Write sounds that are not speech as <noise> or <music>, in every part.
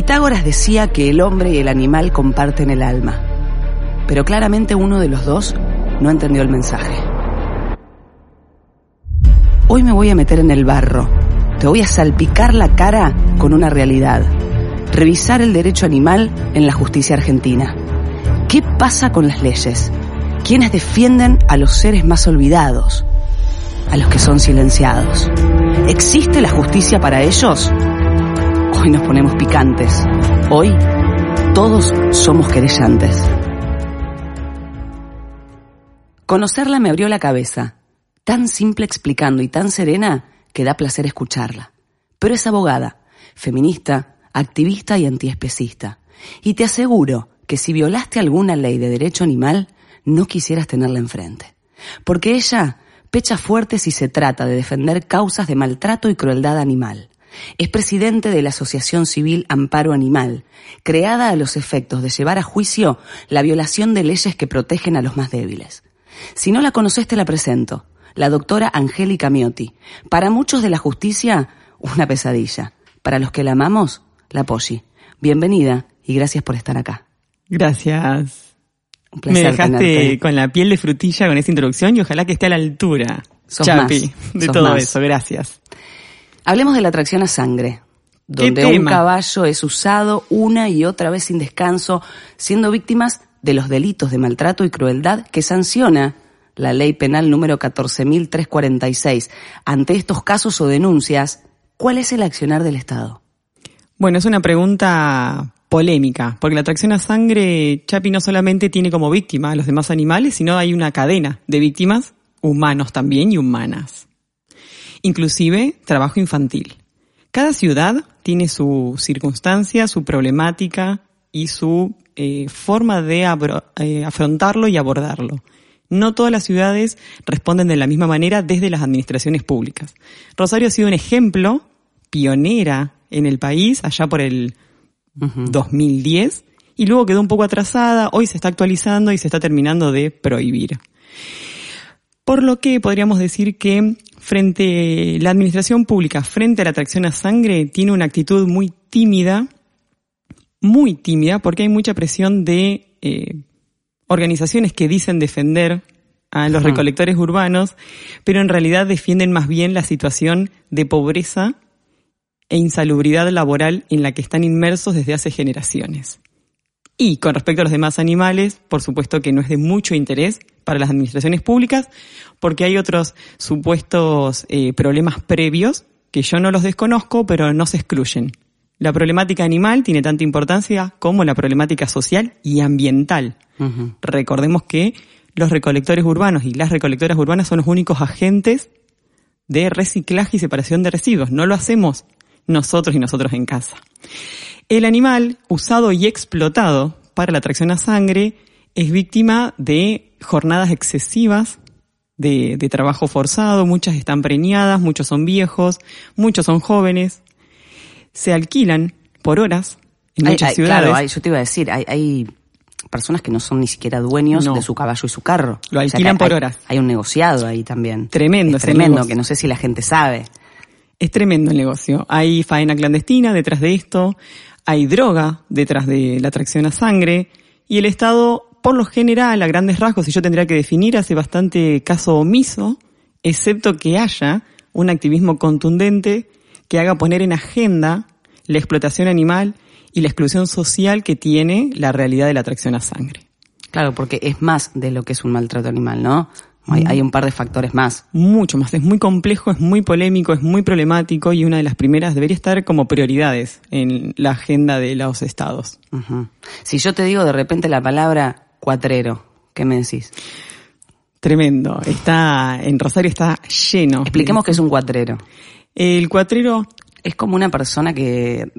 Pitágoras decía que el hombre y el animal comparten el alma, pero claramente uno de los dos no entendió el mensaje. Hoy me voy a meter en el barro, te voy a salpicar la cara con una realidad, revisar el derecho animal en la justicia argentina. ¿Qué pasa con las leyes? ¿Quiénes defienden a los seres más olvidados? A los que son silenciados. ¿Existe la justicia para ellos? Hoy nos ponemos picantes. Hoy todos somos querellantes. Conocerla me abrió la cabeza. Tan simple explicando y tan serena que da placer escucharla. Pero es abogada, feminista, activista y antiespecista. Y te aseguro que si violaste alguna ley de derecho animal, no quisieras tenerla enfrente. Porque ella pecha fuerte si se trata de defender causas de maltrato y crueldad animal. Es presidente de la Asociación Civil Amparo Animal, creada a los efectos de llevar a juicio la violación de leyes que protegen a los más débiles. Si no la conoces, te la presento. La doctora Angélica Miotti. Para muchos de la justicia, una pesadilla. Para los que la amamos, la Polly. Bienvenida y gracias por estar acá. Gracias. Un placer Me dejaste tenerte. con la piel de frutilla con esa introducción y ojalá que esté a la altura, Sos Chapi, más, de sos todo más. eso. Gracias. Hablemos de la atracción a sangre, donde un caballo es usado una y otra vez sin descanso, siendo víctimas de los delitos de maltrato y crueldad que sanciona la ley penal número 14.346. Ante estos casos o denuncias, ¿cuál es el accionar del Estado? Bueno, es una pregunta polémica, porque la atracción a sangre, Chapi no solamente tiene como víctima a los demás animales, sino hay una cadena de víctimas, humanos también y humanas. Inclusive trabajo infantil. Cada ciudad tiene su circunstancia, su problemática y su eh, forma de eh, afrontarlo y abordarlo. No todas las ciudades responden de la misma manera desde las administraciones públicas. Rosario ha sido un ejemplo pionera en el país allá por el 2010 y luego quedó un poco atrasada, hoy se está actualizando y se está terminando de prohibir. Por lo que podríamos decir que frente la administración pública frente a la atracción a sangre tiene una actitud muy tímida, muy tímida, porque hay mucha presión de eh, organizaciones que dicen defender a los recolectores urbanos, pero en realidad defienden más bien la situación de pobreza e insalubridad laboral en la que están inmersos desde hace generaciones. Y con respecto a los demás animales, por supuesto que no es de mucho interés para las administraciones públicas, porque hay otros supuestos eh, problemas previos que yo no los desconozco, pero no se excluyen. La problemática animal tiene tanta importancia como la problemática social y ambiental. Recordemos que los recolectores urbanos y las recolectoras urbanas son los únicos agentes de reciclaje y separación de residuos. No lo hacemos nosotros y nosotros en casa. El animal usado y explotado para la atracción a sangre es víctima de jornadas excesivas de, de trabajo forzado, muchas están preñadas, muchos son viejos, muchos son jóvenes, se alquilan por horas en Hay- muchas hay- ciudades. Claro, hay- yo te iba a decir, hay, personas que no son ni siquiera dueños No. de su caballo y su carro. Lo O sea, alquilan por horas. Hay un negociado ahí también. Tremendo Es tremendo, que no sé si la gente sabe. Es tremendo el negocio. Hay faena clandestina detrás de esto, hay droga detrás de la atracción a sangre y el Estado, por lo general, a grandes rasgos, si yo tendría que definir, hace bastante caso omiso, excepto que haya un activismo contundente que haga poner en agenda la explotación animal y la exclusión social que tiene la realidad de la atracción a sangre. Claro, porque es más de lo que es un maltrato animal, ¿no? Hay, hay un par de factores más. Mucho más. Es muy complejo, es muy polémico, es muy problemático y una de las primeras debería estar como prioridades en la agenda de los estados. Si yo te digo de repente la palabra cuatrero, ¿qué me decís? Tremendo. Está, en Rosario está lleno. Expliquemos qué es un cuatrero. El cuatrero Es como una persona que,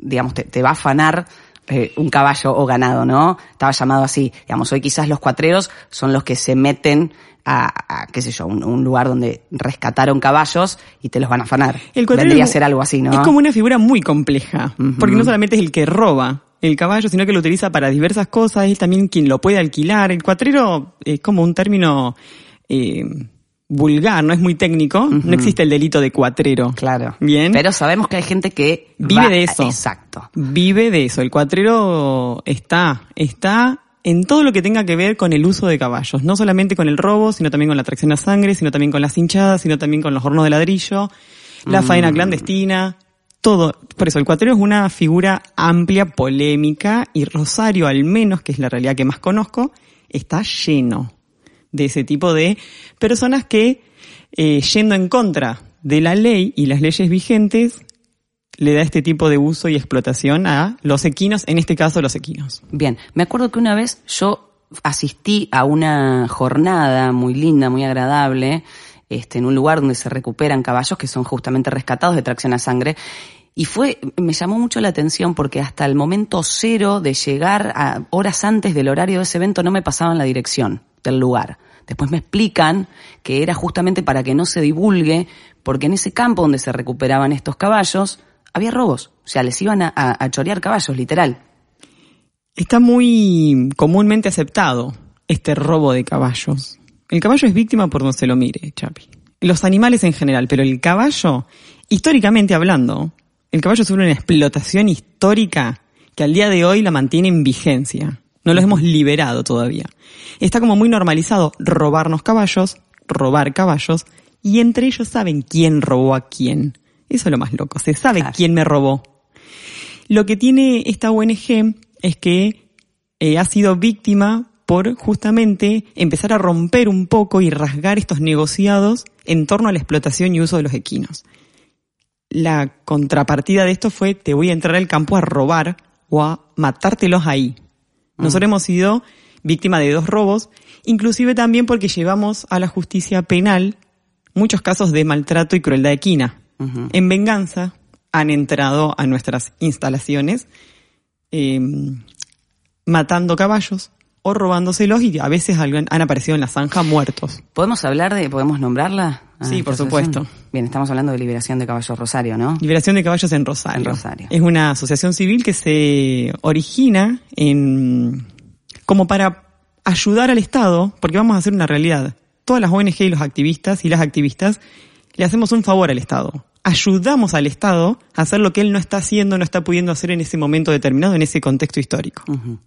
digamos, te, te va a afanar eh, un caballo o ganado, ¿no? Estaba llamado así. Digamos, hoy quizás los cuatreros son los que se meten a, a, qué sé yo, un, un lugar donde rescataron caballos y te los van a afanar. El cuatrero Vendría a ser algo así, ¿no? Es como una figura muy compleja, porque no solamente es el que roba el caballo, sino que lo utiliza para diversas cosas, es también quien lo puede alquilar. El cuatrero es como un término eh, vulgar, no es muy técnico, no existe el delito de cuatrero. Claro. Bien. Pero sabemos que hay gente que Vive va- de eso. Exacto. Vive de eso. El cuatrero está, está en todo lo que tenga que ver con el uso de caballos. No solamente con el robo, sino también con la tracción a sangre, sino también con las hinchadas, sino también con los hornos de ladrillo, la faena clandestina, todo. Por eso, el cuatrero es una figura amplia, polémica, y Rosario, al menos, que es la realidad que más conozco, está lleno de ese tipo de personas que, eh, yendo en contra de la ley y las leyes vigentes, le da este tipo de uso y explotación a los equinos, en este caso los equinos. Bien, me acuerdo que una vez yo asistí a una jornada muy linda, muy agradable, este, en un lugar donde se recuperan caballos que son justamente rescatados de tracción a sangre. Y fue, me llamó mucho la atención porque hasta el momento cero de llegar a horas antes del horario de ese evento no me pasaban la dirección lugar. Después me explican que era justamente para que no se divulgue, porque en ese campo donde se recuperaban estos caballos había robos. O sea, les iban a, a- chorear caballos, literal. Está muy comúnmente aceptado este robo de caballos. El caballo es víctima por donde se lo mire, Chapi. Los animales en general, pero el caballo, históricamente hablando, el caballo sufre una explotación histórica que al día de hoy la mantiene en vigencia. No los hemos liberado todavía. Está como muy normalizado robarnos caballos, robar caballos, y entre ellos saben quién robó a quién. Eso es lo más loco, se sabe Claro. quién me robó. Lo que tiene esta ONG es que eh, ha sido víctima por justamente empezar a romper un poco y rasgar estos negociados en torno a la explotación y uso de los equinos. La contrapartida de esto fue te voy a entrar al campo a robar o a matártelos ahí. Nosotros hemos sido víctima de dos robos, inclusive también porque llevamos a la justicia penal muchos casos de maltrato y crueldad equina. En venganza han entrado a nuestras instalaciones eh, matando caballos o robándoselos y a veces han aparecido en la zanja muertos. ¿Podemos hablar de, podemos nombrarla? a Sí, por supuesto. Bien, estamos hablando de Liberación de Caballos Rosario, ¿no? Liberación de Caballos en Rosario. En Rosario. Es una asociación civil que se origina en como para ayudar al Estado, porque vamos a hacer una realidad. Todas las ONG y los activistas y las activistas le hacemos un favor al Estado. Ayudamos al Estado a hacer lo que él no está haciendo, no está pudiendo hacer en ese momento determinado, en ese contexto histórico. Ujú,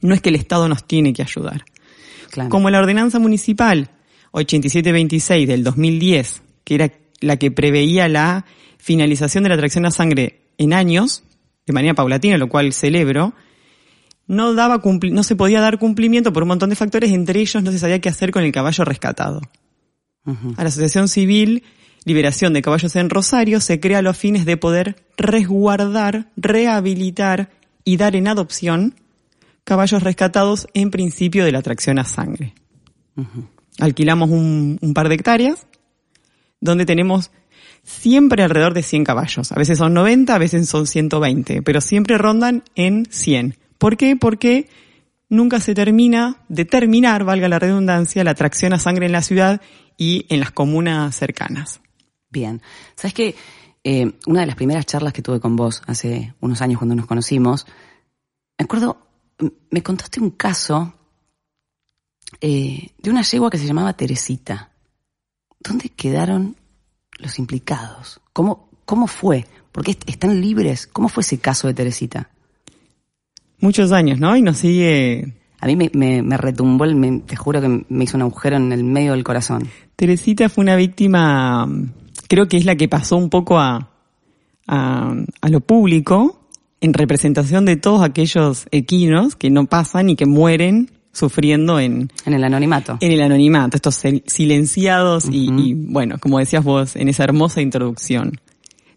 No es que el Estado nos tiene que ayudar. claro. Como la ordenanza municipal 8726 del 2010, que era la que preveía la finalización de la tracción a sangre en años, de manera paulatina, lo cual celebro, no daba cumpli- no se podía dar cumplimiento por un montón de factores, entre ellos no se sabía qué hacer con el caballo rescatado. A la Asociación Civil Liberación de Caballos en Rosario se crea a los fines de poder resguardar, rehabilitar y dar en adopción caballos rescatados en principio de la tracción a sangre. Alquilamos un, par de hectáreas donde tenemos siempre alrededor de 100 caballos. A veces son 90, a veces son 120, pero siempre rondan en 100. ¿Por qué? Porque nunca se termina de terminar, valga la redundancia, la tracción a sangre en la ciudad y en las comunas cercanas. Bien. ¿Sabes qué? Eh, una de las primeras charlas que tuve con vos hace unos años cuando nos conocimos, me acuerdo, me contaste un caso eh, de una yegua que se llamaba Teresita. ¿Dónde quedaron los implicados? ¿Cómo, cómo fue? ¿Por qué est- están libres? ¿Cómo fue ese caso de Teresita? Muchos años, ¿no? Y nos sigue A mí me, me, me retumbó, el, me- te juro que me hizo un agujero en el medio del corazón. Teresita fue una víctima, creo que es la que pasó un poco a, a, a lo público en representación de todos aquellos equinos que no pasan y que mueren sufriendo en, En el anonimato. en el anonimato, estos sil- silenciados y, y, bueno, como decías vos en esa hermosa introducción.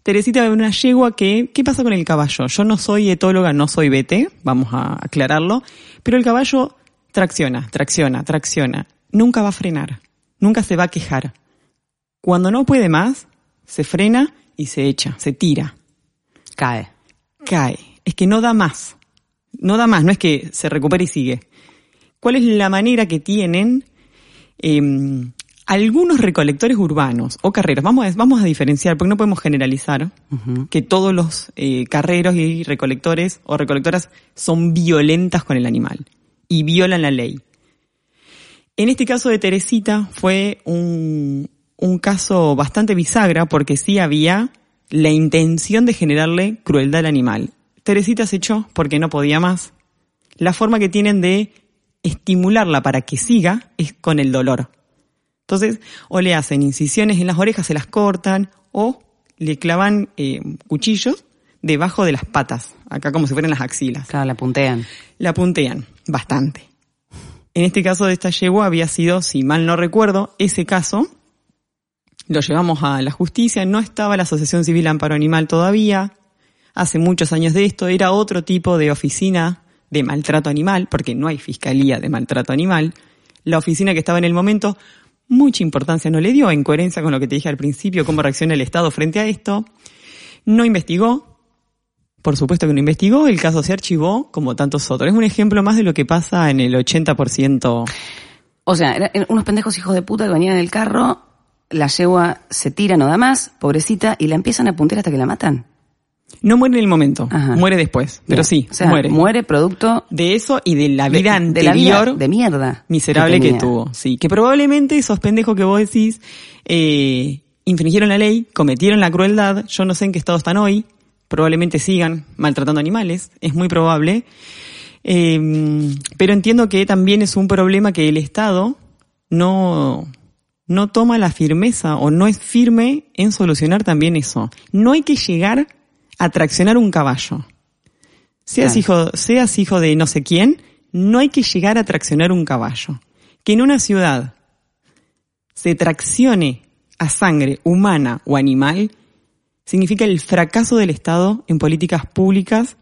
Teresita es una yegua que, ¿qué pasa con el caballo? Yo no soy etóloga, no soy BT, vamos a aclararlo, pero el caballo tracciona, tracciona, tracciona. nunca va a frenar, nunca se va a quejar. Cuando no puede más, se frena y se echa, se tira. Cae. Cae. Es que no da más. No da más, no es que se recupere y sigue. ¿Cuál es la manera que tienen em, algunos recolectores urbanos o carreros? Vamos a, vamos a diferenciar, porque no podemos generalizar que todos los eh, carreros y recolectores o recolectoras son violentas con el animal y violan la ley. En este caso de Teresita fue un, un caso bastante bisagra porque sí había la intención de generarle crueldad al animal. Teresita se echó porque no podía más. La forma que tienen de estimularla para que siga es con el dolor. Entonces, o le hacen incisiones en las orejas, se las cortan, o le clavan eh, cuchillos debajo de las patas, acá como si fueran las axilas. Claro, la puntean. La puntean, bastante. En este caso de esta yegua había sido, si mal no recuerdo, ese caso lo llevamos a la justicia, no estaba la Asociación Civil Amparo Animal todavía, hace muchos años de esto, era otro tipo de oficina de maltrato animal, porque no hay fiscalía de maltrato animal. La oficina que estaba en el momento mucha importancia no le dio, en coherencia con lo que te dije al principio, cómo reacciona el Estado frente a esto. No investigó, por supuesto que no investigó, el caso se archivó como tantos otros. Es un ejemplo más de lo que pasa en el 80%. O sea, eran unos pendejos hijos de puta que venían en el carro, la yegua se tira, no da más, pobrecita, y la empiezan a puntear hasta que la matan. No muere en el momento, Ajá. muere después, pero sí, O sea, muere. Muere producto De eso y de la de- vida de la anterior vida de mierda miserable que, tuvo. Sí, que probablemente esos pendejos que vos decís eh, infringieron la ley, cometieron la crueldad. Yo no sé en qué estado están hoy. Probablemente sigan maltratando animales, es muy probable. Eh, pero entiendo que también es un problema que el Estado no, no toma la firmeza o no es firme en solucionar también eso. No hay que llegar a traccionar un caballo. Seas Claro. hijo, seas hijo de no sé quién, no hay que llegar a traccionar un caballo. Que en una ciudad se traccione a sangre humana o animal significa el fracaso del Estado en políticas públicas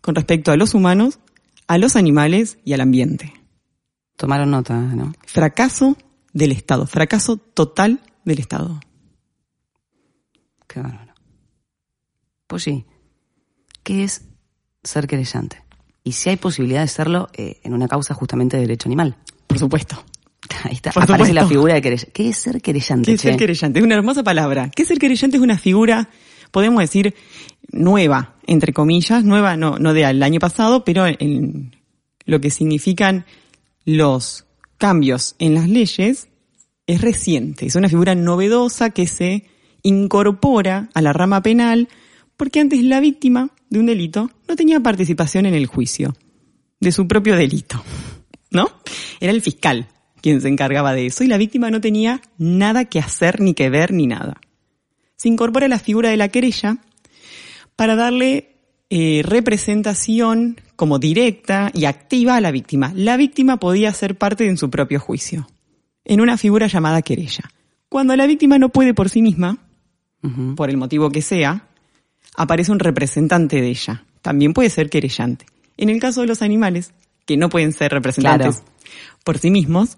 con respecto a los humanos, a los animales y al ambiente. tomaron nota no Fracaso del Estado, fracaso total del Estado. qué bárbaro pues sí qué es ser querellante y si hay posibilidad de serlo eh, en una causa justamente de derecho animal Por supuesto. <laughs> ahí está Por aparece la figura de querellante qué es ser querellante ¿Qué es ser querellante? Es una hermosa palabra. ¿Qué es ser querellante? Es una figura, podemos decir, nueva, entre comillas, nueva no, no del año pasado, pero en lo que significan los cambios en las leyes es reciente. Es una figura novedosa que se incorpora a la rama penal porque antes la víctima de un delito no tenía participación en el juicio de su propio delito. ¿No? Era el fiscal quien se encargaba de eso y la víctima no tenía nada que hacer, ni que ver, ni nada. Se incorpora la figura de la querella para darle eh, representación como directa y activa a la víctima. La víctima podía ser parte en su propio juicio, en una figura llamada querella. Cuando la víctima no puede por sí misma, por el motivo que sea, aparece un representante de ella. También puede ser querellante. En el caso de los animales, que no pueden ser representantes Claro. por sí mismos,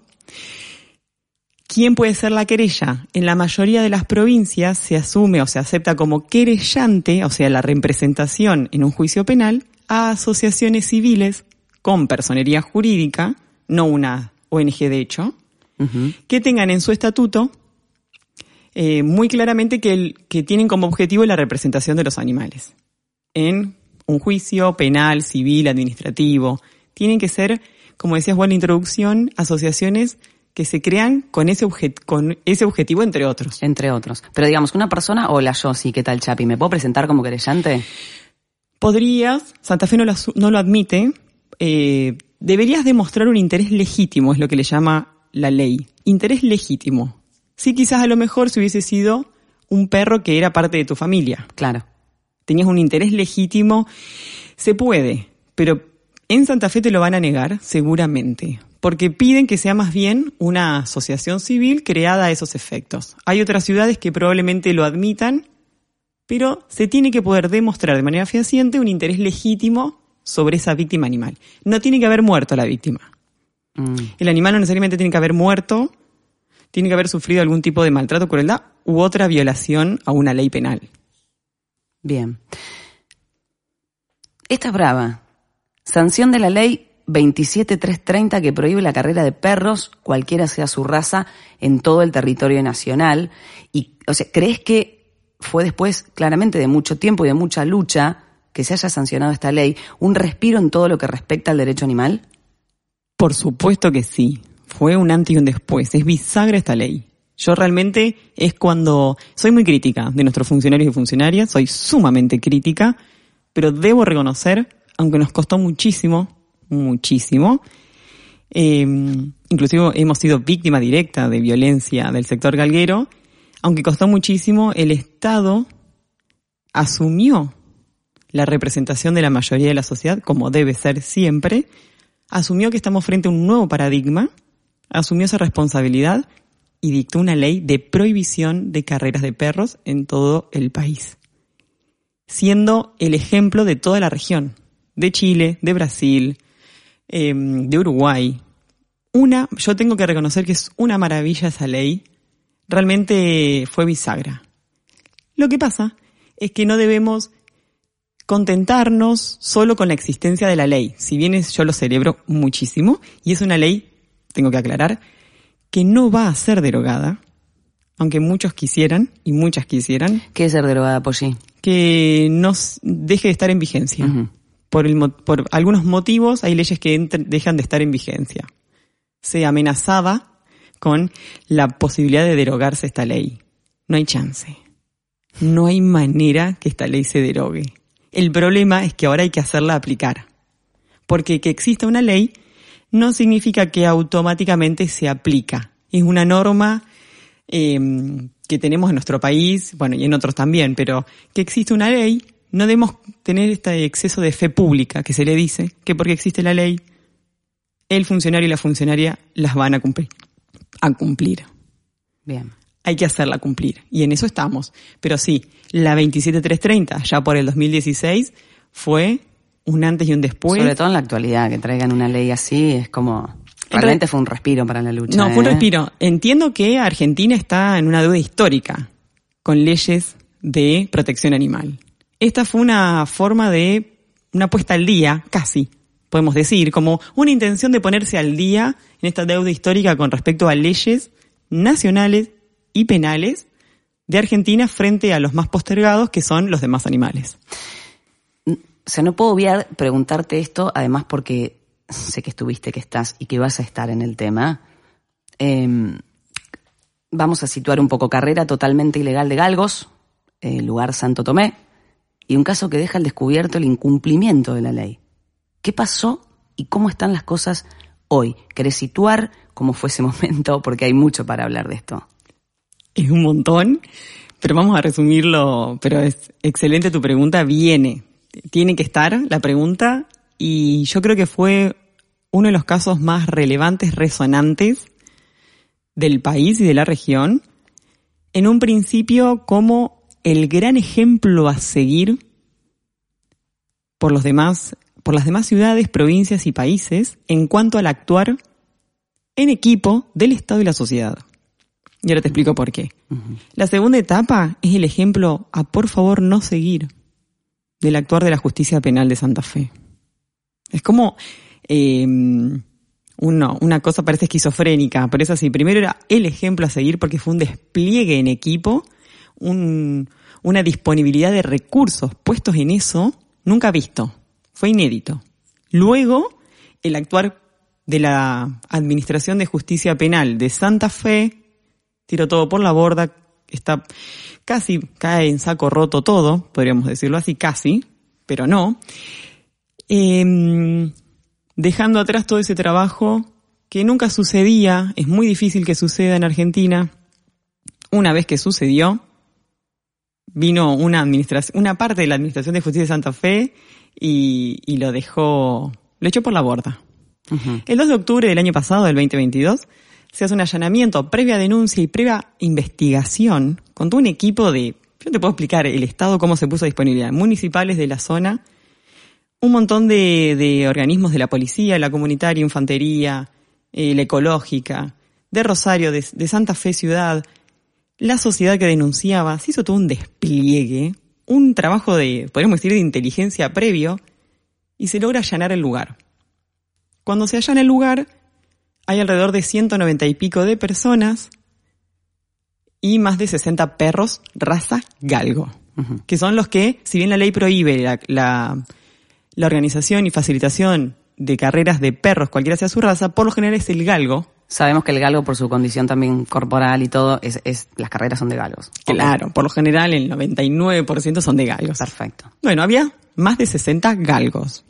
¿quién puede ser la querella? En la mayoría de las provincias se asume o se acepta como querellante, o sea, la representación en un juicio penal, a asociaciones civiles con personería jurídica, no una ONG de hecho, que tengan en su estatuto eh, muy claramente que, el- que tienen como objetivo la representación de los animales. En un juicio penal, civil, administrativo. Tienen que ser, como decías vos en la introducción, asociaciones que se crean con ese, objet- con ese objetivo, entre otros. entre otros pero digamos que una persona hola yo sí qué tal Chapi me puedo presentar como querellante Podrías, Santa Fe no lo, asu- no lo admite, eh, deberías demostrar un interés legítimo, es lo que le llama la ley. Interés legítimo. Sí, quizás a lo mejor si hubiese sido un perro que era parte de tu familia. claro Tenías un interés legítimo. Se puede, pero en Santa Fe te lo van a negar, seguramente. Porque piden que sea más bien una asociación civil creada a esos efectos. Hay otras ciudades que probablemente lo admitan, pero se tiene que poder demostrar de manera fehaciente un interés legítimo sobre esa víctima animal. No tiene que haber muerto la víctima. Mm. El animal no necesariamente tiene que haber muerto, tiene que haber sufrido algún tipo de maltrato, crueldad u otra violación a una ley penal. Bien. Esta es brava. Sanción de la ley 27330 que prohíbe la carrera de perros, cualquiera sea su raza, en todo el territorio nacional. Y, o sea, ¿crees que fue después, claramente, de mucho tiempo y de mucha lucha, que se haya sancionado esta ley, un respiro en todo lo que respecta al derecho animal? Por supuesto que sí. Fue un antes y un después. Es bisagra esta ley. Yo realmente es cuando soy muy crítica de nuestros funcionarios y funcionarias, soy sumamente crítica, pero debo reconocer, aunque nos costó muchísimo, muchísimo, eh, inclusive hemos sido víctima directa de violencia del sector galguero, aunque costó muchísimo, el Estado asumió la representación de la mayoría de la sociedad, como debe ser siempre, asumió que estamos frente a un nuevo paradigma, asumió esa responsabilidad y dictó una ley de prohibición de carreras de perros en todo el país, siendo el ejemplo de toda la región, de Chile, de Brasil, eh, de Uruguay. Una, yo tengo que reconocer que es una maravilla esa ley, realmente fue bisagra. Lo que pasa es que no debemos contentarnos solo con la existencia de la ley, si bien es, yo lo celebro muchísimo, y es una ley, tengo que aclarar, que no va a ser derogada, aunque muchos quisieran y muchas quisieran, ¿Qué es ser derogada por sí? que no deje de estar en vigencia. Por, el por algunos motivos hay leyes que dejan de estar en vigencia. Se amenazaba con la posibilidad de derogarse esta ley. No hay chance. No hay manera que esta ley se derogue. El problema es que ahora hay que hacerla aplicar. Porque que exista una ley no significa que automáticamente se aplica. Es una norma eh, que tenemos en nuestro país, bueno, y en otros también, pero que existe una ley, no debemos tener este exceso de fe pública que se le dice, que porque existe la ley, el funcionario y la funcionaria las van a cumplir. A cumplir. Bien. Hay que hacerla cumplir. Y en eso estamos. Pero sí, la 27330, ya por el 2016, fue un antes y un después. Sobre todo en la actualidad, que traigan una ley así, es como... Realmente fue un respiro para la lucha. No, fue un ¿eh? respiro. Entiendo que Argentina está en una deuda histórica con leyes de protección animal. Esta fue una forma de una puesta al día, casi, podemos decir, como una intención de ponerse al día en esta deuda histórica con respecto a leyes nacionales y penales de Argentina frente a los más postergados que son los demás animales. O sea, no puedo obviar preguntarte esto, además porque sé que estuviste, que estás y que vas a estar en el tema. Eh, vamos a situar un poco carrera totalmente ilegal de Galgos, eh, lugar Santo Tomé, y un caso que deja al descubierto el incumplimiento de la ley. ¿Qué pasó y cómo están las cosas hoy? ¿Querés situar cómo fue ese <laughs> momento? Porque hay mucho para hablar de esto. Es un montón, pero vamos a resumirlo, pero es excelente tu pregunta, viene, tiene que estar la pregunta y yo creo que fue uno de los casos más relevantes, resonantes del país y de la región, en un principio como el gran ejemplo a seguir por los demás, por las demás ciudades, provincias y países en cuanto al actuar en equipo del Estado y la sociedad. Y ahora te explico por qué. La segunda etapa es el ejemplo a por favor no seguir del actuar de la justicia penal de Santa Fe. Es como eh, uno, una cosa parece esquizofrénica, pero es así. Primero era el ejemplo a seguir porque fue un despliegue en equipo, un- una disponibilidad de recursos puestos en eso nunca visto. Fue inédito. Luego, el actuar de la Administración de Justicia Penal de Santa Fe tiró todo por la borda, está casi cae en saco roto todo, podríamos decirlo así, casi, pero no. Em, dejando atrás todo ese trabajo que nunca sucedía, es muy difícil que suceda en Argentina. Una vez que sucedió, vino una administración, una parte de la Administración de Justicia de Santa Fe y, y lo dejó, lo echó por la borda. El 2 de octubre del año pasado, del 2022, se hace un allanamiento previa denuncia y previa investigación con todo un equipo de, yo te puedo explicar el Estado cómo se puso a disponibilidad, municipales de la zona, un montón de, de organismos de la policía, la comunitaria, infantería, eh, la ecológica, de Rosario, de, de Santa Fe Ciudad, la sociedad que denunciaba, se hizo todo un despliegue, un trabajo de, podríamos decir, de inteligencia previo, y se logra allanar el lugar. Cuando se allana el lugar, hay alrededor de 190 y pico de personas y más de 60 perros raza galgo, que son los que, si bien la ley prohíbe la, la, la organización y facilitación de carreras de perros, cualquiera sea su raza, por lo general es el galgo, Sabemos que el galgo, por su condición también corporal y todo, es, es las carreras son de galgos. Claro, por lo general el 99% son de galgos. Perfecto. Bueno, había más de 60 galgos.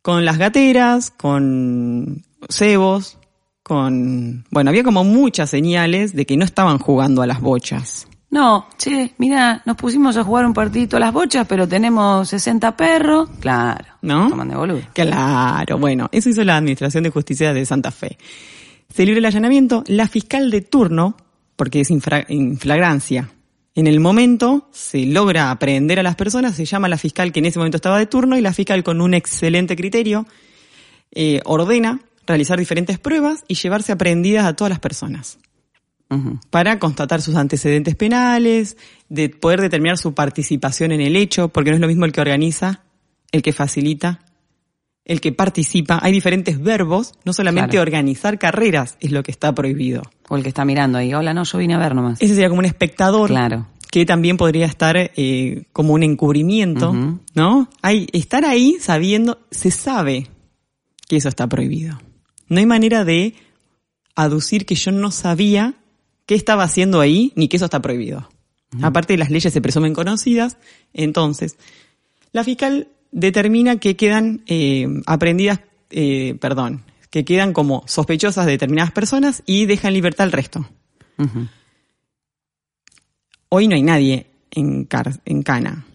Con las gateras, con cebos, con... Bueno, había como muchas señales de que no estaban jugando a las bochas. No, che, mira, nos pusimos a jugar un partidito a las bochas, pero tenemos 60 perros. Claro. ¿No? Toman de boludo. Claro, bueno, eso hizo la Administración de Justicia de Santa Fe. Se libre el allanamiento, la fiscal de turno, porque es infra- en flagrancia, en el momento se logra aprehender a las personas, se llama a la fiscal que en ese momento estaba de turno y la fiscal con un excelente criterio eh, ordena realizar diferentes pruebas y llevarse aprehendidas a todas las personas Para constatar sus antecedentes penales, de poder determinar su participación en el hecho, porque no es lo mismo el que organiza, el que facilita, el que participa. Hay diferentes verbos, no solamente Claro. organizar carreras es lo que está prohibido. O el que está mirando ahí. Hola, no, yo vine a ver nomás. Ese sería como un espectador. Claro. Que también podría estar eh, como un encubrimiento. ¿no? Hay, estar ahí sabiendo, se sabe que eso está prohibido. No hay manera de aducir que yo no sabía qué estaba haciendo ahí ni que eso está prohibido. Aparte, las leyes se presumen conocidas. Entonces, la fiscal determina que quedan eh, aprendidas, eh, perdón, que quedan como sospechosas de determinadas personas y deja en libertad al resto. Hoy no hay nadie en, car- en Cana.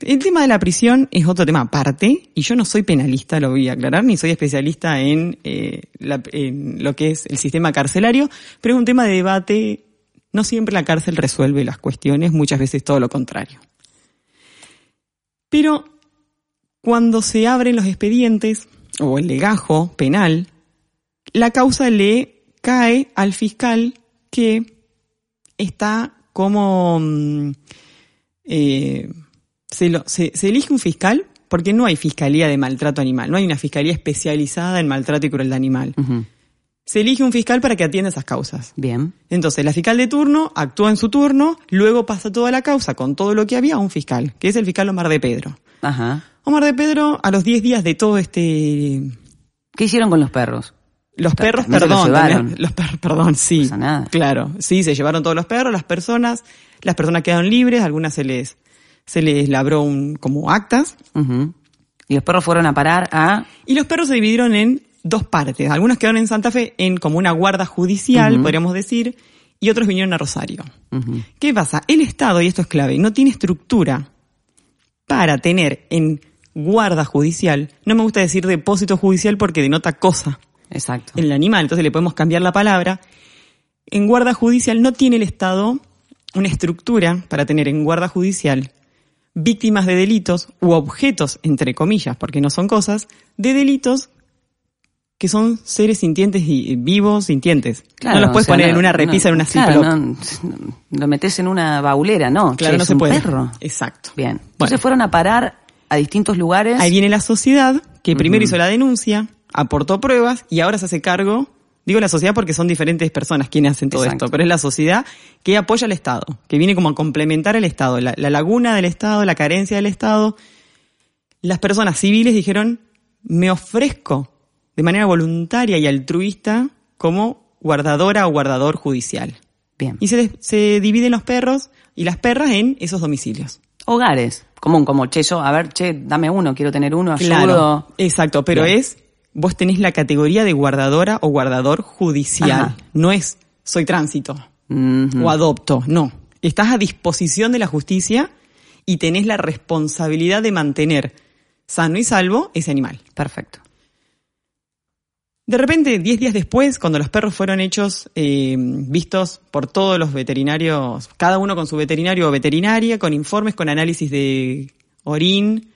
El tema de la prisión es otro tema aparte, y yo no soy penalista, lo voy a aclarar, ni soy especialista en, eh, en lo que es el sistema carcelario, pero es un tema de debate. No siempre la cárcel resuelve las cuestiones, muchas veces todo lo contrario. Pero cuando se abren los expedientes, o el legajo penal, la causa le cae al fiscal que está como mm, eh, se, lo- se- se elige un fiscal porque no hay fiscalía de maltrato animal, no hay una fiscalía especializada en maltrato y crueldad animal. Se elige un fiscal para que atienda esas causas. Bien. Entonces, la fiscal de turno actúa en su turno, luego pasa toda la causa con todo lo que había a un fiscal, que es el fiscal Omar de Pedro. Ajá. Omar de Pedro, a los 10 días de todo este... ¿Qué hicieron con los perros? Los perros, también los perdón, también- los perros, perdón, sí. pasa nada. Claro, sí, se llevaron todos los perros, las personas, las personas quedaron libres, algunas se les, se les labró un, como actas. Y los perros fueron a parar a... y los perros se dividieron en dos partes. Algunos quedaron en Santa Fe en como una guarda judicial, podríamos decir, y otros vinieron a Rosario. ¿Qué pasa? El Estado, y esto es clave, no tiene estructura para tener en guarda judicial, no me gusta decir depósito judicial porque denota cosa, Exacto. el animal, entonces le podemos cambiar la palabra. En guarda judicial no tiene el Estado una estructura para tener en guarda judicial víctimas de delitos u objetos, entre comillas, porque no son cosas, de delitos que son seres sintientes y vivos, sintientes. no los puedes o sea, poner en una repisa, no- en una claro, lo metes en una baulera, no. Claro, Che, no es se un puede. perro. Exacto. Bien. Bueno. Entonces fueron a parar a distintos lugares. Ahí viene la sociedad, que primero hizo la denuncia, aportó pruebas y ahora se hace cargo. Digo la sociedad porque son diferentes personas quienes hacen todo Exacto. esto, pero es la sociedad que apoya al Estado, que viene como a complementar al Estado, la, la laguna del Estado, la carencia del Estado. Las personas civiles dijeron, me ofrezco de manera voluntaria y altruista como guardadora o guardador judicial. Bien. Y se, dividen los perros y las perras en esos domicilios. Hogares. Común, como, che, yo, a ver, che, dame uno, quiero tener uno, ayudo. Claro, exacto, pero Bien. es, vos tenés la categoría de guardadora o guardador judicial. Ajá. No es, soy tránsito o adopto, no. Estás a disposición de la justicia y tenés la responsabilidad de mantener sano y salvo ese animal. Perfecto. De repente, 10 días después, cuando los perros fueron hechos, eh, vistos por todos los veterinarios, cada uno con su veterinario o veterinaria, con informes, con análisis de orín,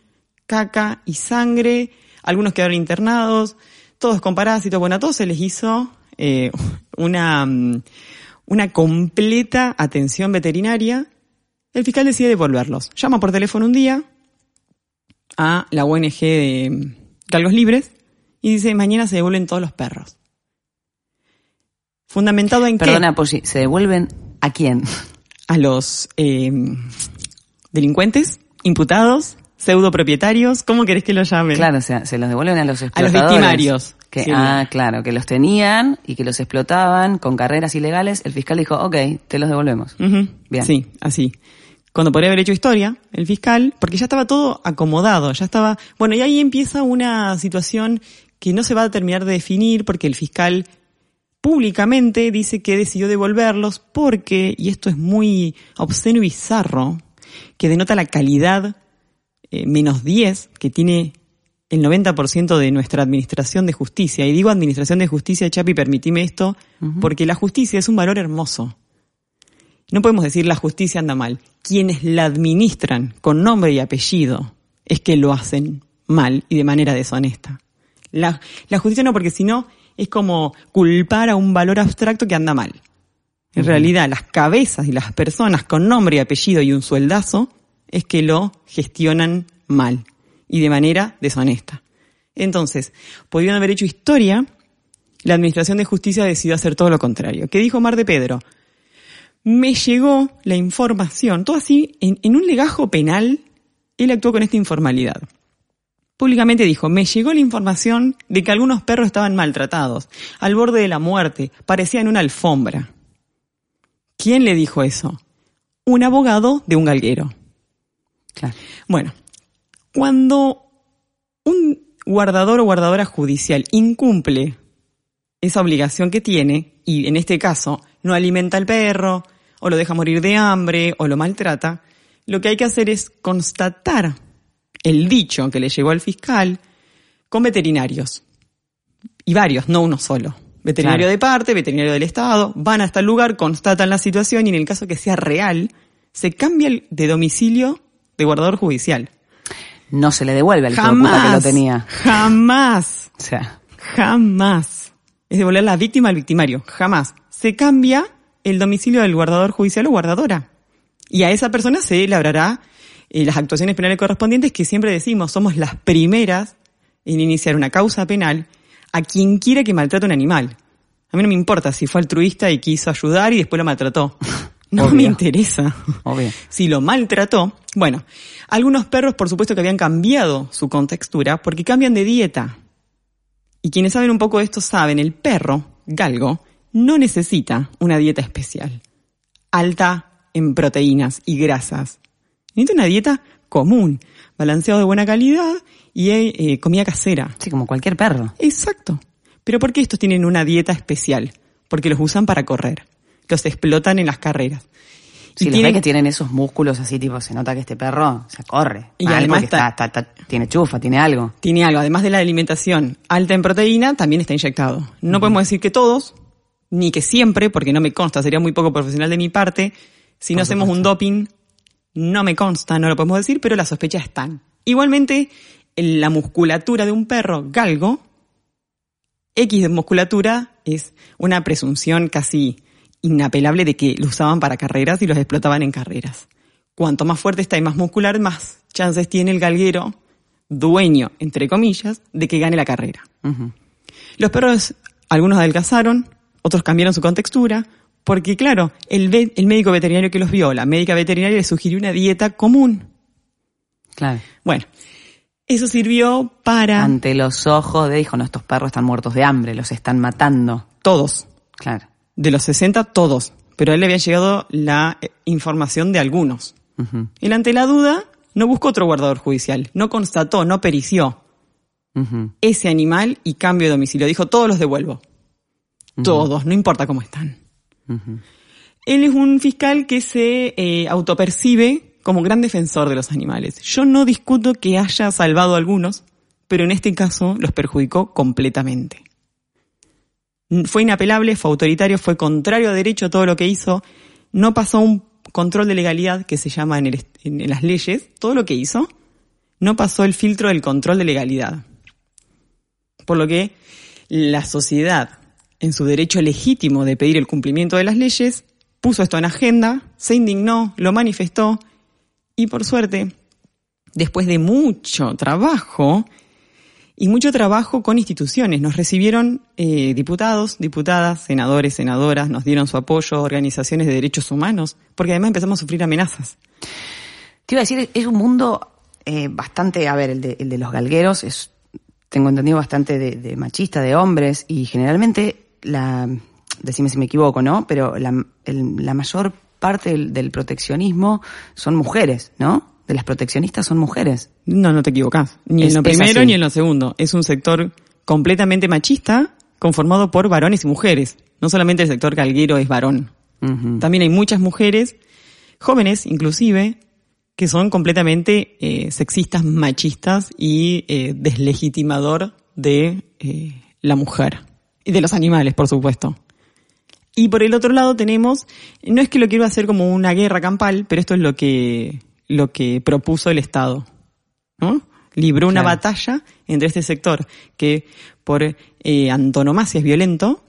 caca y sangre, algunos quedaron internados, todos con parásitos, bueno, a todos se les hizo eh, una, mm, una completa atención veterinaria. El fiscal decide devolverlos. Llama por teléfono un día a la ONG de Galgos Libres y dice, mañana se devuelven todos los perros. Fundamentado en Perdona, Perdona, ¿se devuelven a quién? A los eh, delincuentes, imputados, pseudo propietarios, ¿cómo querés que lo llamen? Claro, o sea, se los devuelven a los explotadores. A los victimarios. Que, ah, claro, que los tenían y que los explotaban con carreras ilegales. El fiscal dijo, ok, te los devolvemos. Bien. Sí, así. Cuando podría haber hecho historia, el fiscal, porque ya estaba todo acomodado, ya estaba, bueno, y ahí empieza una situación que no se va a terminar de definir porque el fiscal públicamente dice que decidió devolverlos porque, y esto es muy obsceno y bizarro, que denota la calidad eh, menos 10 que tiene el 90% de nuestra administración de justicia. Y digo administración de justicia, Chapi, permitime esto, porque la justicia es un valor hermoso. No podemos decir la justicia anda mal. Quienes la administran con nombre y apellido es que lo hacen mal y de manera deshonesta. La, la justicia no, porque si no es como culpar a un valor abstracto que anda mal. En realidad, las cabezas y las personas con nombre y apellido y un sueldazo es que lo gestionan mal y de manera deshonesta. Entonces, podrían haber hecho historia, la Administración de Justicia decidió hacer todo lo contrario. ¿Qué dijo Mar de Pedro? Me llegó la información, todo así, en, en un legajo penal, él actuó con esta informalidad. Públicamente dijo, me llegó la información de que algunos perros estaban maltratados, al borde de la muerte, parecían una alfombra. ¿Quién le dijo eso? Un abogado de un galguero. Bueno, cuando un guardador o guardadora judicial incumple esa obligación que tiene, y en este caso no alimenta al perro, o lo deja morir de hambre, o lo maltrata, lo que hay que hacer es constatar el dicho que le llegó al fiscal con veterinarios. Y varios, no uno solo. Veterinario de parte, veterinario del Estado, van hasta el lugar, constatan la situación y en el caso que sea real, se cambia de domicilio de guardador judicial. No se le devuelve al jamás, que lo tenía. Jamás. O sea. Jamás. Es devolver la víctima al victimario. Jamás. Se cambia el domicilio del guardador judicial o guardadora. Y a esa persona se labrará eh, las actuaciones penales correspondientes que siempre decimos, somos las primeras en iniciar una causa penal a quien quiera que maltrate un animal. A mí no me importa si fue altruista y quiso ayudar y después lo maltrató. No me interesa. Obvio. Si lo maltrató, bueno, algunos perros por supuesto que habían cambiado su contextura porque cambian de dieta. Y quienes saben un poco de esto saben, el perro, galgo, no necesita una dieta especial, alta en proteínas y grasas. Necesita una dieta común, balanceado de buena calidad y eh, comida casera. Sí, como cualquier perro. Exacto. Pero ¿por qué estos tienen una dieta especial? Porque los usan para correr los explotan en las carreras. y tienen que tienen esos músculos así, tipo, se nota que este perro se corre. Y además está, tiene chufa, tiene algo. Tiene algo. Además de la alimentación alta en proteína, también está inyectado. No podemos decir que todos, ni que siempre, porque no me consta, sería muy poco profesional de mi parte. Si no hacemos un doping, no me consta, no lo podemos decir, pero las sospechas están. Igualmente, en la musculatura de un perro galgo, X de musculatura es una presunción casi inapelable de que lo usaban para carreras y los explotaban en carreras. Cuanto más fuerte está y más muscular, más chances tiene el galguero, dueño, entre comillas, de que gane la carrera. Los perros, algunos adelgazaron, otros cambiaron su contextura, porque claro, el, el médico veterinario que los vio, la médica veterinaria le sugirió una dieta común. Claro. Bueno, eso sirvió para... Ante los ojos de, dijo, no, estos perros están muertos de hambre, los están matando. Todos. Claro de los 60 todos, pero a él le había llegado la eh, información de algunos. Él ante la duda no buscó otro guardador judicial, no constató, no perició ese animal y cambio de domicilio. Dijo, todos los devuelvo. Todos, no importa cómo están. Él es un fiscal que se eh, autopercibe como gran defensor de los animales. Yo no discuto que haya salvado a algunos, pero en este caso los perjudicó completamente fue inapelable, fue autoritario, fue contrario a derecho todo lo que hizo, no pasó un control de legalidad que se llama en, en las leyes, todo lo que hizo, no pasó el filtro del control de legalidad. Por lo que La sociedad, en su derecho legítimo de pedir el cumplimiento de las leyes, puso esto en agenda, se indignó, lo manifestó y por suerte, después de mucho trabajo, y mucho trabajo con instituciones. Nos recibieron eh, diputados, diputadas, senadores, senadoras, nos dieron su apoyo, organizaciones de derechos humanos, porque además empezamos a sufrir amenazas. Te iba a decir, es un mundo eh, bastante, a ver, el de, el de los galgueros es, tengo entendido, bastante de, machista, de hombres, y generalmente la, decime si me equivoco, ¿no? Pero la, mayor parte del proteccionismo son mujeres, ¿no? De las proteccionistas son mujeres. No, no te equivocas. Ni en lo primero ni en lo segundo. Es un sector completamente machista, conformado por varones y mujeres. No solamente el sector galguero es varón. También hay muchas mujeres, jóvenes inclusive, que son completamente eh, sexistas, machistas y eh, deslegitimador de eh, la mujer. Y de los animales, por supuesto. Y por el otro lado tenemos, no es que lo quiero hacer como una guerra campal, pero esto es lo que lo que propuso el Estado. ¿no? Libró una batalla entre este sector que por eh, antonomasia es violento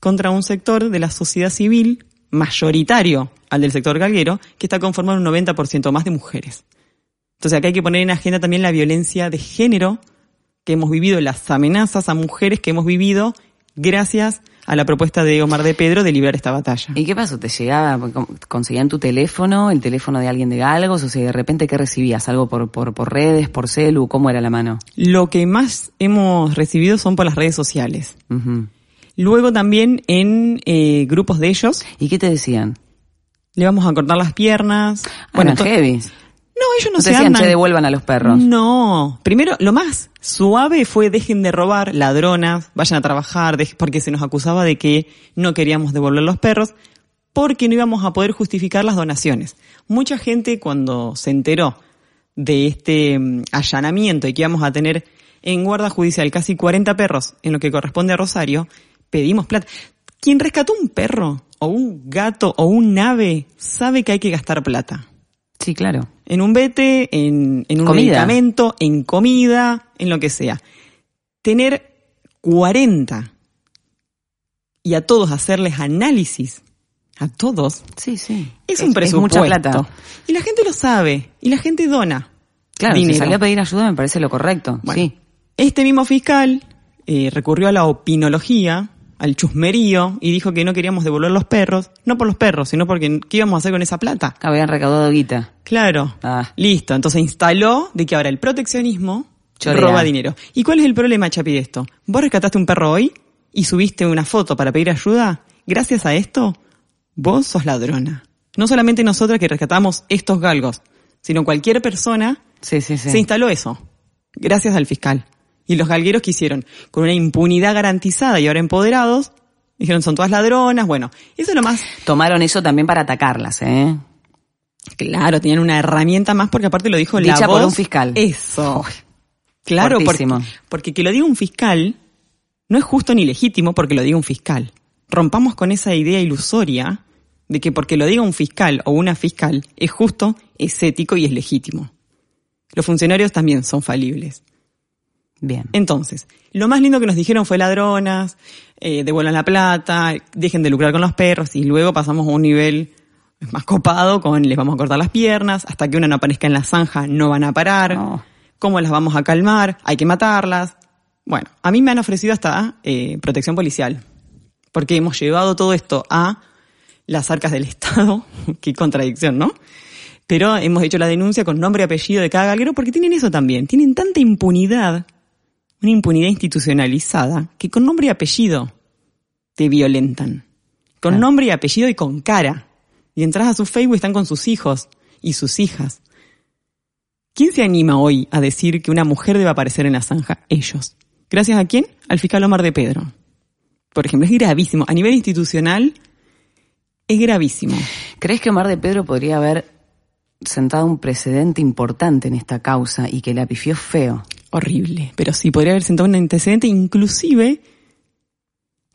contra un sector de la sociedad civil mayoritario al del sector galguero que está conformado un 90% más de mujeres. Entonces acá hay que poner en agenda también la violencia de género que hemos vivido, las amenazas a mujeres que hemos vivido gracias a la propuesta de Omar de Pedro de librar esta batalla. ¿Y qué pasó? ¿Te llegaba, conseguían tu teléfono, el teléfono de alguien de Galgos? O sea, de repente, ¿qué recibías? ¿Algo por, por, por redes, por celu? ¿Cómo era la mano? Lo que más hemos recibido son por las redes sociales. Luego también en eh, grupos de ellos. ¿Y qué te decían? Le vamos a cortar las piernas. Ah, bueno, heavy. No, ellos no, se decían, se devuelvan a los perros. No. Primero, lo más suave fue dejen de robar, ladronas, vayan a trabajar, porque se nos acusaba de que no queríamos devolver los perros, porque no íbamos a poder justificar las donaciones. Mucha gente cuando se enteró de este mm, allanamiento y que íbamos a tener en guarda judicial casi 40 perros en lo que corresponde a Rosario, pedimos plata. Quien rescató un perro o un gato o un ave sabe que hay que gastar plata. Sí, claro. En un vete, en, en un medicamento, en comida, en lo que sea. Tener 40 y a todos hacerles análisis, a todos, sí, sí. es, un presupuesto. mucha plata. Y la gente lo sabe, y la gente dona. Claro, dinero. si salió a pedir ayuda me parece lo correcto. sí. Este mismo fiscal eh, recurrió a la opinología, al chusmerío y dijo que no queríamos devolver los perros, no por los perros, sino porque ¿qué íbamos a hacer con esa plata? Habían recaudado guita. Claro. Ah. Listo. Entonces instaló de que ahora el proteccionismo roba dinero. ¿Y cuál es el problema, Chapi, de esto? Vos rescataste un perro hoy y subiste una foto para pedir ayuda. Gracias a esto, vos sos ladrona. No solamente nosotras que rescatamos estos galgos, sino cualquier persona sí, sí, sí. se instaló eso. Gracias al fiscal. Y los galgueros que hicieron, con una impunidad garantizada y ahora empoderados, dijeron son todas ladronas, bueno, eso es lo más... Tomaron eso también para atacarlas, ¿eh? Claro, tenían una herramienta más porque aparte lo dijo Dicha la por un fiscal. Eso. claro, porque, porque que lo diga un fiscal no es justo ni legítimo porque lo diga un fiscal. Rompamos con esa idea ilusoria de que porque lo diga un fiscal o una fiscal es justo, es ético y es legítimo. Los funcionarios también son falibles. Bien. Entonces, lo más lindo que nos dijeron fue ladronas, eh, devuelvan la plata, dejen de lucrar con los perros y luego pasamos a un nivel más copado con les vamos a cortar las piernas, hasta que una no aparezca en la zanja no van a parar, cómo las vamos a calmar, hay que matarlas. Bueno, a mí me han ofrecido hasta eh, protección policial, porque hemos llevado todo esto a las arcas del <laughs> Estado, qué contradicción, ¿no? Pero hemos hecho la denuncia con nombre y apellido de cada galguero porque tienen eso también, tienen tanta impunidad una impunidad institucionalizada que con nombre y apellido te violentan. Con nombre y apellido y con cara. Y entras a su Facebook y están con sus hijos y sus hijas. ¿Quién se anima hoy a decir que una mujer debe aparecer en la zanja? Ellos. ¿Gracias a quién? Al fiscal Omar de Pedro. Por ejemplo, es gravísimo. A nivel institucional, es gravísimo. ¿Crees que Omar de Pedro podría haber sentado un precedente importante en esta causa y que la pifió feo? Horrible, pero sí podría haber sentado un antecedente, inclusive,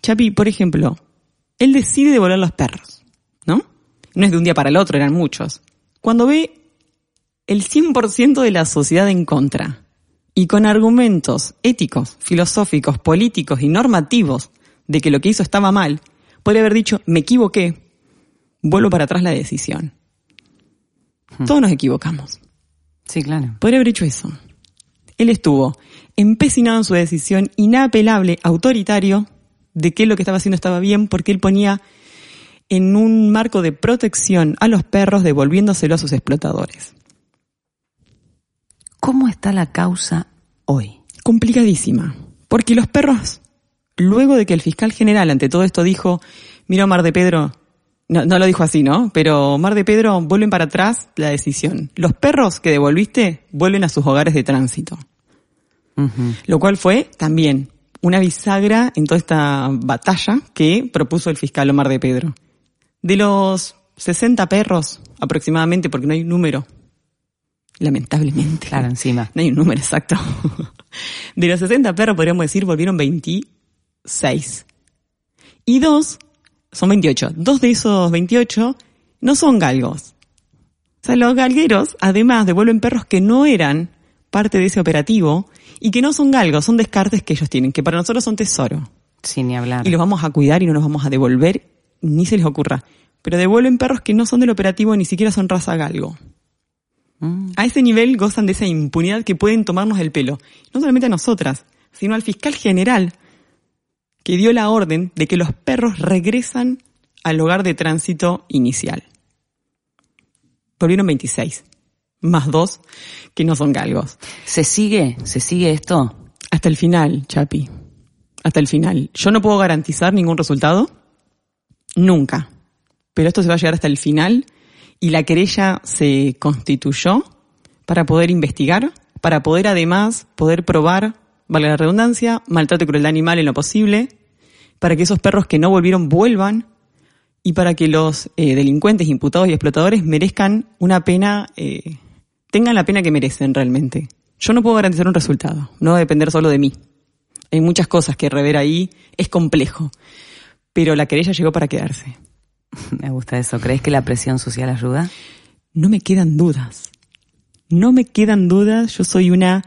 Chapi, por ejemplo, él decide devolver los perros, ¿no? No es de un día para el otro, eran muchos. Cuando ve el 100% de la sociedad en contra, y con argumentos éticos, filosóficos, políticos y normativos de que lo que hizo estaba mal, podría haber dicho, me equivoqué, vuelvo para atrás la decisión. Hmm. Todos nos equivocamos. Sí, claro. Podría haber hecho eso. Él estuvo empecinado en su decisión, inapelable, autoritario, de que lo que estaba haciendo estaba bien, porque él ponía en un marco de protección a los perros, devolviéndoselo a sus explotadores. ¿Cómo está la causa hoy? Complicadísima, porque los perros, luego de que el fiscal general ante todo esto dijo, mira Mar de Pedro, no, no lo dijo así, ¿no? Pero Mar de Pedro vuelven para atrás la decisión. Los perros que devolviste vuelven a sus hogares de tránsito. Lo cual fue también una bisagra en toda esta batalla que propuso el fiscal Omar de Pedro. De los 60 perros aproximadamente, porque no hay un número, lamentablemente. Claro, encima. No hay un número exacto. <laughs> De los 60 perros, podríamos decir, volvieron 26. Y dos, son 28. Dos de esos 28 no son galgos. O sea, los galgueros, además, devuelven perros que no eran parte de ese operativo y que no son galgos, son descartes que ellos tienen, que para nosotros son tesoro. Sin ni hablar. Y los vamos a cuidar y no los vamos a devolver, ni se les ocurra. Pero devuelven perros que no son del operativo, ni siquiera son raza galgo. Mm. A ese nivel gozan de esa impunidad que pueden tomarnos el pelo. No solamente a nosotras, sino al fiscal general que dio la orden de que los perros regresan al hogar de tránsito inicial. Volvieron 26, más dos que no son galgos. ¿Se sigue? ¿Se sigue esto? Hasta el final, Chapi. Hasta el final. Yo no puedo garantizar ningún resultado. Nunca. Pero esto se va a llegar hasta el final y la querella se constituyó para poder investigar, para poder además poder probar, vale la redundancia, maltrato y crueldad animal en lo posible, para que esos perros que no volvieron vuelvan y para que los eh, delincuentes, imputados y explotadores merezcan una pena, eh, tengan la pena que merecen realmente. Yo no puedo garantizar un resultado, no va a depender solo de mí. Hay muchas cosas que rever ahí, es complejo, pero la querella llegó para quedarse. <laughs> Me gusta eso. ¿Crees que la presión social ayuda? No me quedan dudas. No me quedan dudas. Yo soy una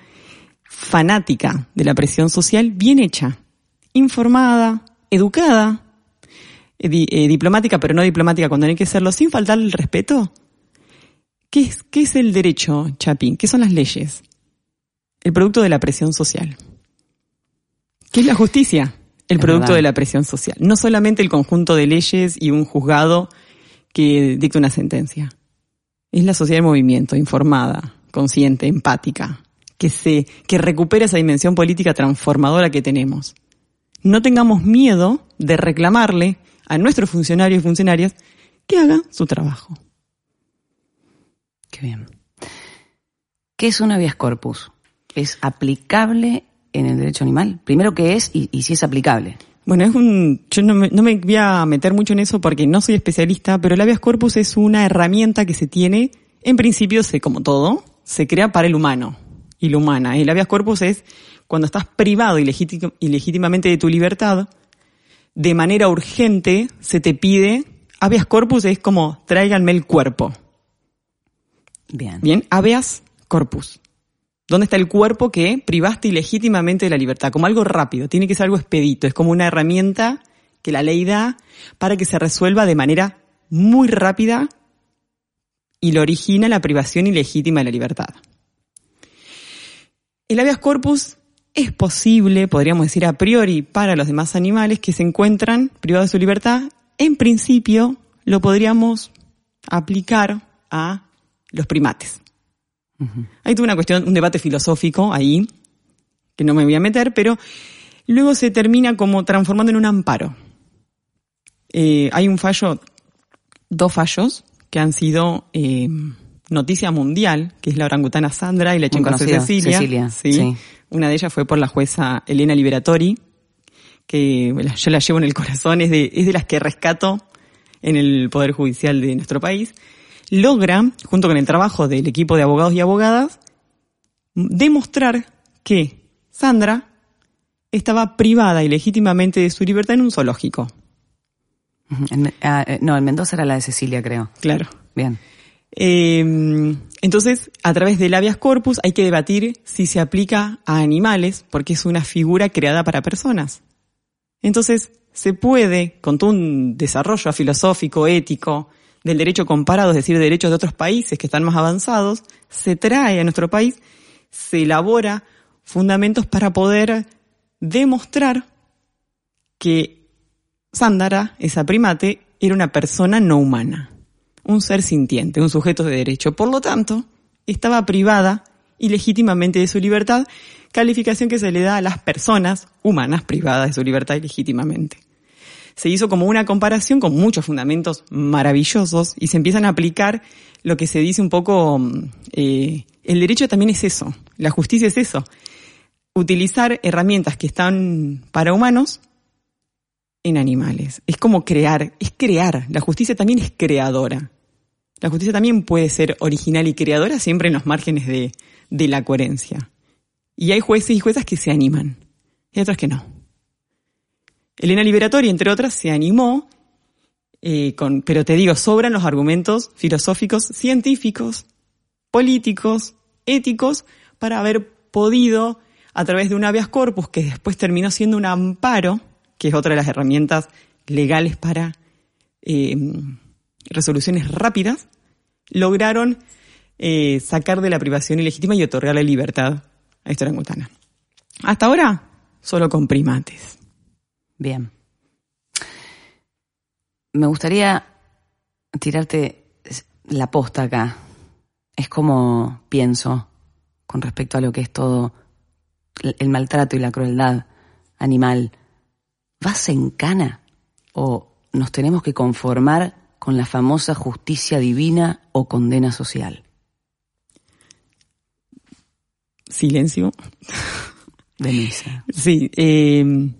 fanática de la presión social bien hecha, informada, educada, eh, eh, diplomática, pero no diplomática cuando hay que serlo, sin faltar el respeto. ¿Qué es, ¿Qué es el derecho, Chapín? ¿Qué son las leyes? El producto de la presión social. ¿Qué es la justicia? El Es producto verdad. de la presión social. No solamente el conjunto de leyes y un juzgado que dicta una sentencia. Es la sociedad en movimiento, informada, consciente, empática, que se, que recupera esa dimensión política transformadora que tenemos. No tengamos miedo de reclamarle a nuestros funcionarios y funcionarias que hagan su trabajo. Qué bien. ¿Qué es un habeas corpus? ¿Es aplicable en el derecho animal? Primero, ¿qué es y, si es aplicable? Bueno, es un, yo no me, no me voy a meter mucho en eso porque no soy especialista, pero el habeas corpus es una herramienta que se tiene, en principio, se, como todo, se crea para el humano y la humana. El habeas corpus es cuando estás privado ilegítim- ilegítimamente de tu libertad, de manera urgente se te pide, habeas corpus es como tráiganme el cuerpo. Bien. Bien, habeas corpus. ¿Dónde está el cuerpo que privaste ilegítimamente de la libertad? Como algo rápido, tiene que ser algo expedito, es como una herramienta que la ley da para que se resuelva de manera muy rápida y lo origina la privación ilegítima de la libertad. El habeas corpus es posible, podríamos decir a priori, para los demás animales que se encuentran privados de su libertad. En principio, lo podríamos aplicar a los primates. Hay toda una cuestión, un debate filosófico ahí, que no me voy a meter, pero luego se termina como transformando en un amparo. Eh, hay un fallo, dos fallos, que han sido eh, noticia mundial, que es la orangutana Sandra y la chimpancé Cecilia. Cecilia, Sí. sí. Una de ellas fue por la jueza Elena Liberatori, que yo la llevo en el corazón, es de, es de las que rescato en el Poder Judicial de nuestro país, logra, junto con el trabajo del equipo de abogados y abogadas, demostrar que Sandra estaba privada ilegítimamente de su libertad en un zoológico. En- ah, eh, no, en Mendoza era la de Cecilia, creo. Claro. Bien. Eh, entonces, a través del habeas corpus hay que debatir si se aplica a animales, porque es una figura creada para personas. Entonces, se puede, con todo un desarrollo filosófico, ético, del derecho comparado, es decir, derechos de otros países que están más avanzados, se trae a nuestro país, se elabora fundamentos para poder demostrar que Sándara, esa primate, era una persona no humana, un ser sintiente, un sujeto de derecho. Por lo tanto, estaba privada ilegítimamente de su libertad, calificación que se le da a las personas humanas privadas de su libertad ilegítimamente. Se hizo como una comparación con muchos fundamentos maravillosos y se empiezan a aplicar lo que se dice un poco, eh, el derecho también es eso, la justicia es eso, utilizar herramientas que están para humanos en animales. Es como crear, es crear. La justicia también es creadora. La justicia también puede ser original y creadora siempre en los márgenes de, de la coherencia. Y hay jueces y juezas que se animan, y otras que no. Elena Liberatori, entre otras, se animó, eh, con, pero te digo, sobran los argumentos filosóficos, científicos, políticos, éticos, para haber podido, a través de un habeas corpus, que después terminó siendo un amparo, que es otra de las herramientas legales para eh, resoluciones rápidas, lograron eh, sacar de la privación ilegítima y otorgarle libertad a esta orangutana. Hasta ahora, solo con primates. Bien. Me gustaría tirarte la posta acá. Es como pienso con respecto a lo que es todo el maltrato y la crueldad animal. ¿Vas en cana o nos tenemos que conformar con la famosa justicia divina o condena social? Silencio. De misa. Sí. Eh,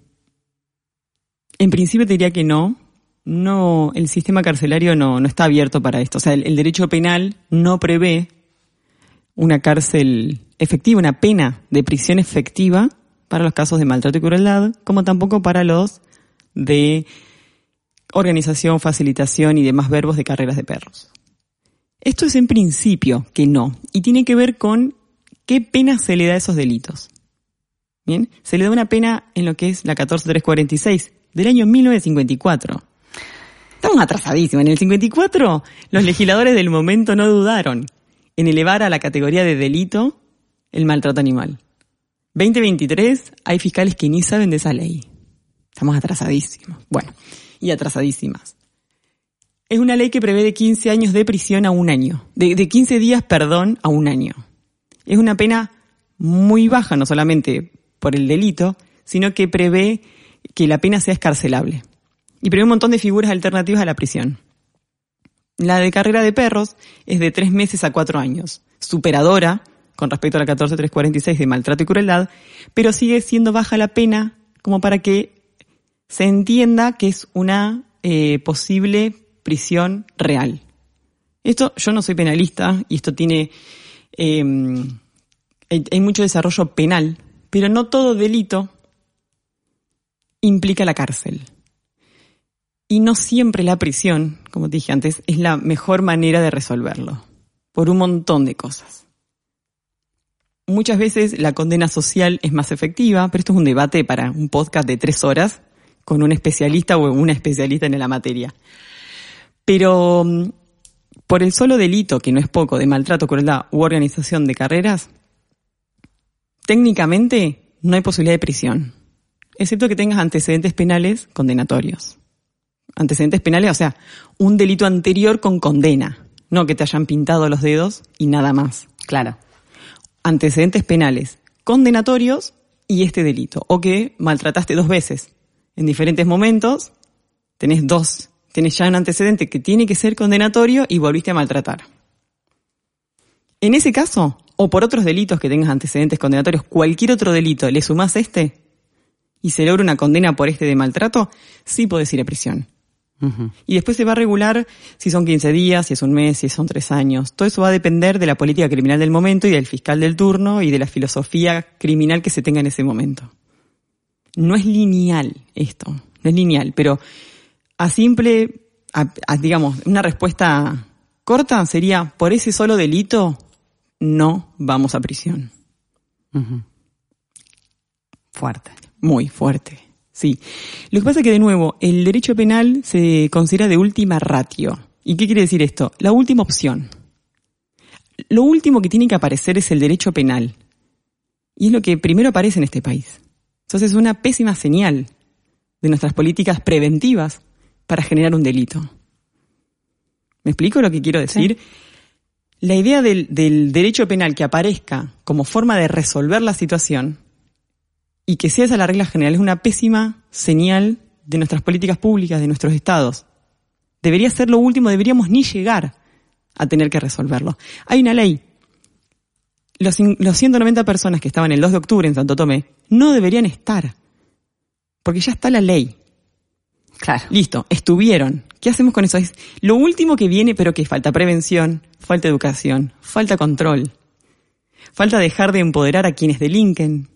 en principio te diría que no. No, el sistema carcelario no, no está abierto para esto. O sea, el, el derecho penal no prevé una cárcel efectiva, una pena de prisión efectiva para los casos de maltrato y crueldad, como tampoco para los de organización, facilitación y demás verbos de carreras de perros. Esto es en principio que no, y tiene que ver con qué pena se le da a esos delitos. Bien, se le da una pena en lo que es la 14346 del año 1954. Estamos atrasadísimos. En el 54 los legisladores del momento no dudaron en elevar a la categoría de delito el maltrato animal. 2023 hay fiscales que ni saben de esa ley. Estamos atrasadísimos. Bueno, y atrasadísimas. Es una ley que prevé de 15 años de prisión a un año. De, de 15 días, perdón, a un año. Es una pena muy baja, no solamente por el delito, sino que prevé que la pena sea escarcelable. Y prevé un montón de figuras alternativas a la prisión. La de carrera de perros es de tres meses a cuatro años, superadora con respecto a la 14346 de maltrato y crueldad, pero sigue siendo baja la pena como para que se entienda que es una eh, posible prisión real. Esto, yo no soy penalista y esto tiene, hay, hay mucho desarrollo penal, pero no todo delito implica la cárcel. Y no siempre la prisión, como te dije antes, es la mejor manera de resolverlo, por un montón de cosas. Muchas veces la condena social es más efectiva, pero esto es un debate para un podcast de tres horas con un especialista o una especialista en la materia. Pero mm, por el solo delito, que no es poco, de maltrato, crueldad u organización de carreras, técnicamente no hay posibilidad de prisión, excepto que tengas antecedentes penales condenatorios. Antecedentes penales, o sea, un delito anterior con condena, no que te hayan pintado los dedos y nada más. Claro. Antecedentes penales condenatorios y este delito, o que maltrataste dos veces en diferentes momentos, tenés dos, tenés ya un antecedente que tiene que ser condenatorio y volviste a maltratar. En ese caso, o por otros delitos que tengas antecedentes condenatorios, cualquier otro delito, le sumás este y se logra una condena por este de maltrato, sí podés ir a prisión. Y después se va a regular si son 15 días, si es un mes, si son tres años. Todo eso va a depender de la política criminal del momento y del fiscal del turno y de la filosofía criminal que se tenga en ese momento. No es lineal esto, no es lineal, pero a simple, a- a, digamos, una respuesta corta sería, por ese solo delito, no vamos a prisión. Fuerte. Muy fuerte. Sí. Lo que pasa es que, de nuevo, el derecho penal se considera de última ratio. ¿Y qué quiere decir esto? La última opción. Lo último que tiene que aparecer es el derecho penal. Y es lo que primero aparece en este país. Entonces es una pésima señal de nuestras políticas preventivas para generar un delito. ¿Me explico lo que quiero decir? La idea del, del, derecho penal que aparezca como forma de resolver la situación y que sea esa la regla general es una pésima señal de nuestras políticas públicas, de nuestros estados. Debería ser lo último, deberíamos ni llegar a tener que resolverlo. Hay una ley. Los, los 190 personas que estaban el 2 de octubre en Santo Tomé no deberían estar, porque ya está la ley. Claro. Listo, estuvieron. ¿Qué hacemos con eso? Es lo último que viene, pero que falta prevención, falta educación, falta control, falta dejar de empoderar a quienes delinquen,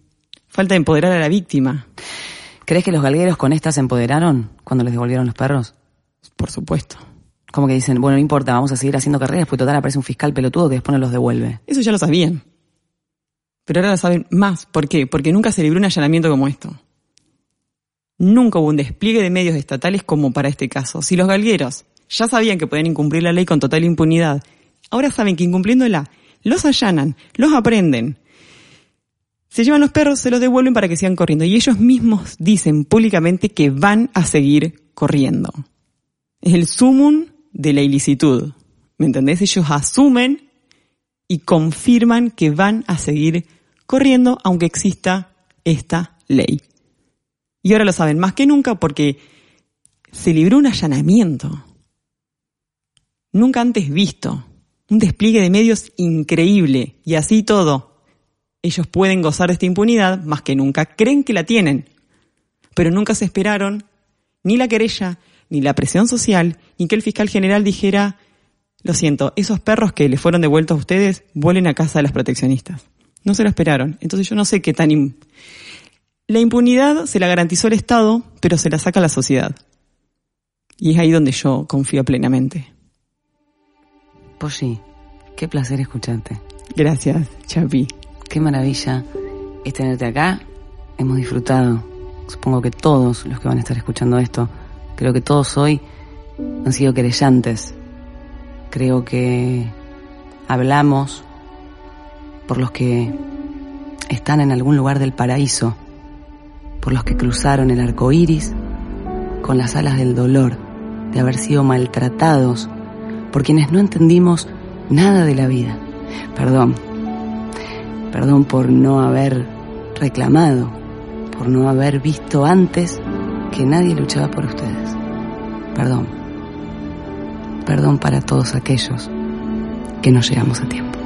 falta empoderar a la víctima. ¿Crees que los galgueros con esta se empoderaron cuando les devolvieron los perros? Por supuesto. Como que dicen, bueno, no importa, vamos a seguir haciendo carreras, pues total aparece un fiscal pelotudo que después no los devuelve. Eso ya lo sabían. Pero ahora lo saben más. ¿Por qué? Porque nunca se libró un allanamiento como esto. Nunca hubo un despliegue de medios estatales como para este caso. Si los galgueros ya sabían que podían incumplir la ley con total impunidad, ahora saben que incumpliéndola, los allanan, los aprenden, se llevan los perros, se los devuelven para que sigan corriendo. Y ellos mismos dicen públicamente que van a seguir corriendo. Es el sumum de la ilicitud. ¿Me entendés? Ellos asumen y confirman que van a seguir corriendo aunque exista esta ley. Y ahora lo saben más que nunca porque se libró un allanamiento. Nunca antes visto. Un despliegue de medios increíble. Y así todo. Ellos pueden gozar de esta impunidad más que nunca. Creen que la tienen. Pero nunca se esperaron ni la querella, ni la presión social, ni que el fiscal general dijera, lo siento, esos perros que les fueron devueltos a ustedes vuelen a casa de las proteccionistas. No se lo esperaron. Entonces yo no sé qué tan... La impunidad se la garantizó el Estado, pero se la saca la sociedad. Y es ahí donde yo confío plenamente. Pues sí, qué placer escucharte. Gracias, Chapi. Qué maravilla es tenerte acá. Hemos disfrutado, supongo que todos los que van a estar escuchando esto, creo que todos hoy han sido querellantes. Creo que hablamos por los que están en algún lugar del paraíso por los que cruzaron el arco iris con las alas del dolor de haber sido maltratados por quienes no entendimos nada de la vida. Perdón, perdón por no haber reclamado, por no haber visto antes que nadie luchaba por ustedes. Perdón, perdón para todos aquellos que no llegamos a tiempo.